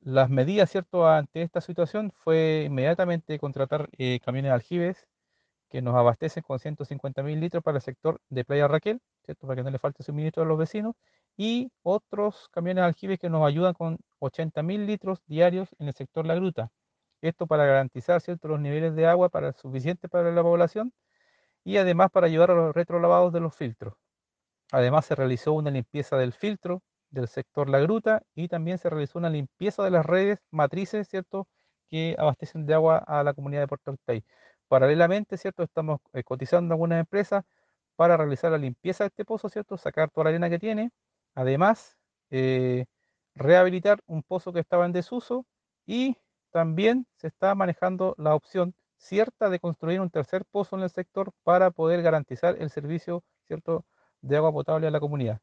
las medidas, ¿cierto?, ante esta situación fue inmediatamente contratar eh, camiones aljibes que nos abastecen con 150 mil litros para el sector de Playa Raquel, ¿cierto? Para que no le falte suministro a los vecinos, y otros camiones aljibes que nos ayudan con 80 mil litros diarios en el sector La Gruta. Esto para garantizar, ¿cierto?, los niveles de agua para suficiente para la población y además para ayudar a los retrolavados de los filtros. Además se realizó una limpieza del filtro del sector La Gruta y también se realizó una limpieza de las redes matrices, ¿cierto?, que abastecen de agua a la comunidad de Puerto Octay. Paralelamente, ¿cierto?, estamos eh, cotizando algunas empresas para realizar la limpieza de este pozo, ¿cierto?, sacar toda la arena que tiene. Además, eh, rehabilitar un pozo que estaba en desuso y también se está manejando la opción cierta de construir un tercer pozo en el sector para poder garantizar el servicio, ¿cierto?, de agua potable a la comunidad.